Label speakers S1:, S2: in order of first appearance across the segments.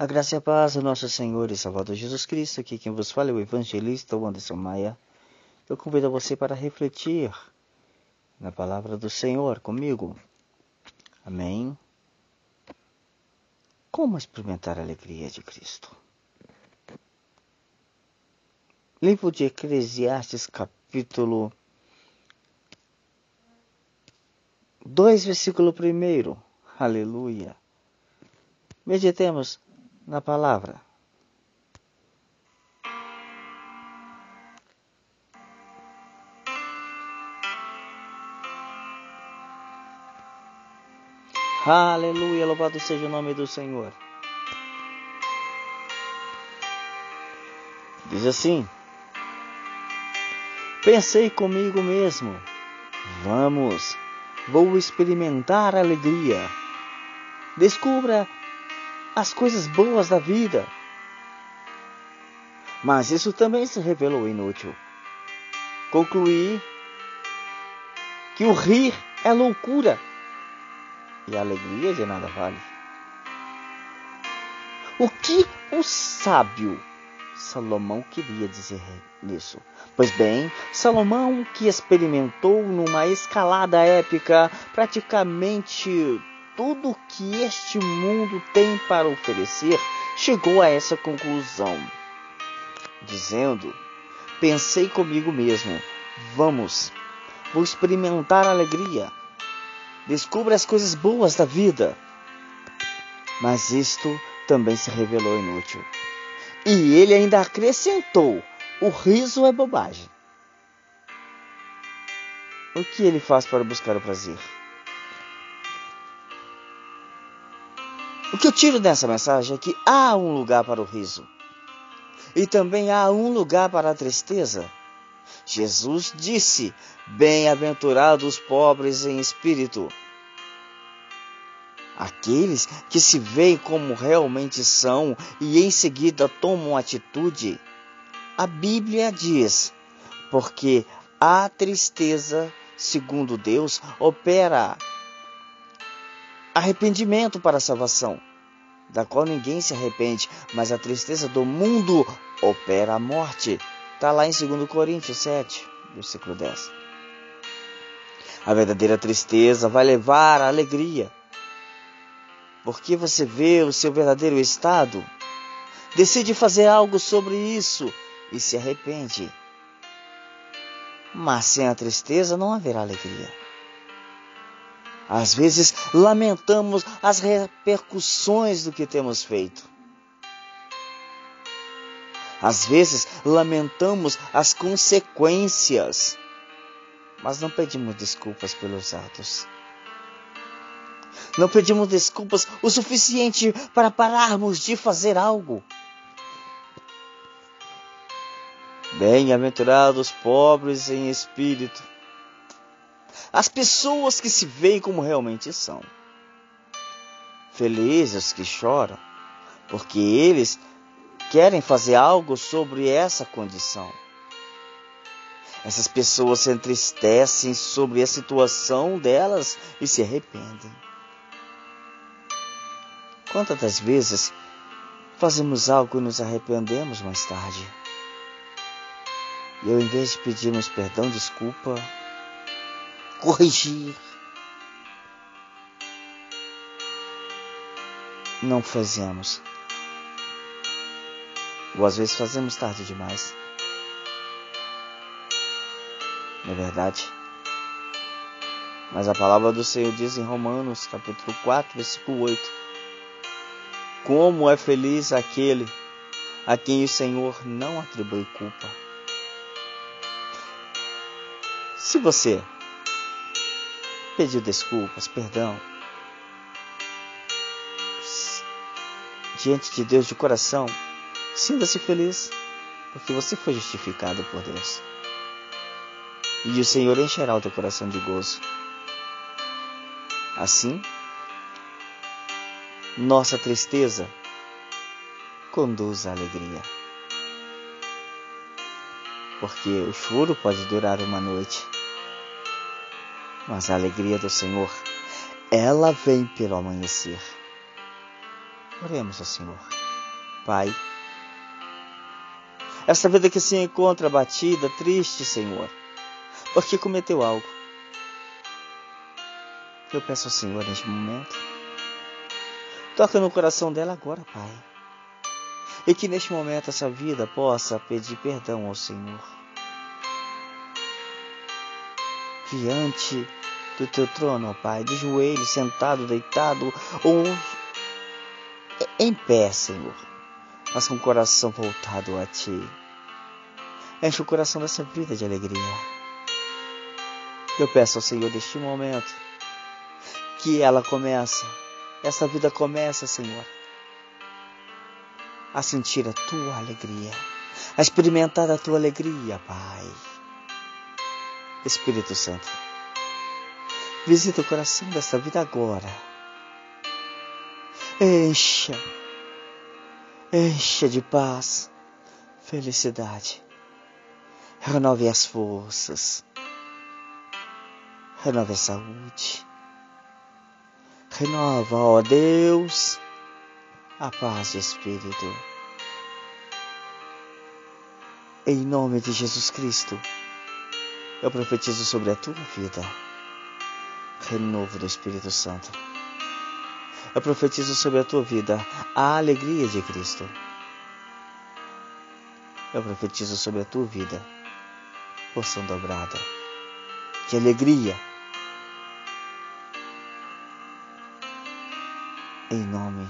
S1: A graça e a paz do nosso Senhor e Salvador Jesus Cristo, aqui quem vos fala é o evangelista Anderson Maia. Eu convido você para refletir na palavra do Senhor comigo. Amém. Como experimentar a alegria de Cristo? Livro de Eclesiastes, capítulo 2, versículo 1. Aleluia. Meditemos na palavra. Aleluia, louvado seja o nome do Senhor. Diz assim: Pensei comigo mesmo, vamos, vou experimentar alegria. Descubra as coisas boas da vida. Mas isso também se revelou inútil. Concluí que o rir é loucura e a alegria de nada vale. O que o sábio Salomão queria dizer nisso? Pois bem, Salomão, que experimentou numa escalada épica praticamente tudo que este mundo tem para oferecer, chegou a essa conclusão, dizendo: Pensei comigo mesmo, vamos, vou experimentar a alegria, descubra as coisas boas da vida. Mas isto também se revelou inútil. E ele ainda acrescentou: o riso é bobagem. O que ele faz para buscar o prazer? O que eu tiro dessa mensagem é que há um lugar para o riso e também há um lugar para a tristeza. Jesus disse: Bem-aventurados os pobres em espírito, aqueles que se veem como realmente são e em seguida tomam atitude. A Bíblia diz: porque a tristeza, segundo Deus, opera arrependimento para a salvação, da qual ninguém se arrepende, mas a tristeza do mundo opera a morte. Está lá em 2 Coríntios 7, versículo 10. A verdadeira tristeza vai levar à alegria. Porque você vê o seu verdadeiro estado, decide fazer algo sobre isso e se arrepende. Mas sem a tristeza não haverá alegria. Às vezes lamentamos as repercussões do que temos feito. Às vezes lamentamos as consequências, mas não pedimos desculpas pelos atos. Não pedimos desculpas o suficiente para pararmos de fazer algo. Bem-aventurados pobres em espírito as pessoas que se veem como realmente são. Felizes os que choram, porque eles querem fazer algo sobre essa condição. Essas pessoas se entristecem sobre a situação delas e se arrependem. Quantas das vezes fazemos algo e nos arrependemos mais tarde? E ao invés de pedirmos perdão, desculpa, corrigir. Não fazemos. Ou às vezes fazemos tarde demais. Não é verdade? Mas a palavra do Senhor diz em Romanos, capítulo 4, versículo 8: Como é feliz aquele a quem o Senhor não atribui culpa. Se você pediu desculpas, perdão. Diante de Deus de coração, sinta-se feliz, porque você foi justificado por Deus. E o Senhor encherá o teu coração de gozo. Assim, nossa tristeza conduz à alegria. Porque o choro pode durar uma noite mas a alegria do Senhor, ela vem pelo amanhecer. Oremos ao Senhor. Pai. Esta vida que se encontra batida, triste, Senhor, porque cometeu algo. Eu peço ao Senhor neste momento, toca no coração dela agora, Pai. E que neste momento essa vida possa pedir perdão ao Senhor. Diante do teu trono, ó Pai, de joelho, sentado, deitado ou em pé, Senhor, mas com o coração voltado a Ti. Enche o coração dessa vida de alegria. Eu peço ao Senhor neste momento que ela começa, essa vida começa, Senhor, a sentir a Tua alegria, a experimentar a Tua alegria, Pai. Espírito Santo, visita o coração dessa vida agora Encha, encha de paz, felicidade. Renove as forças, renove a saúde. Renova, ó Deus, a paz de espírito. Em nome de Jesus Cristo, eu profetizo sobre a tua vida renovo do Espírito Santo. Eu profetizo sobre a tua vida a alegria de Cristo. Eu profetizo sobre a tua vida porção dobrada de alegria. Em nome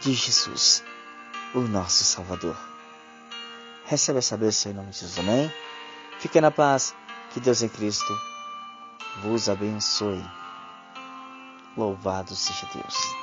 S1: de Jesus, o nosso Salvador. Recebe essa bênção em nome de Jesus, amém? Fique na paz, que Deus em Cristo vos abençoe. Louvado seja Deus.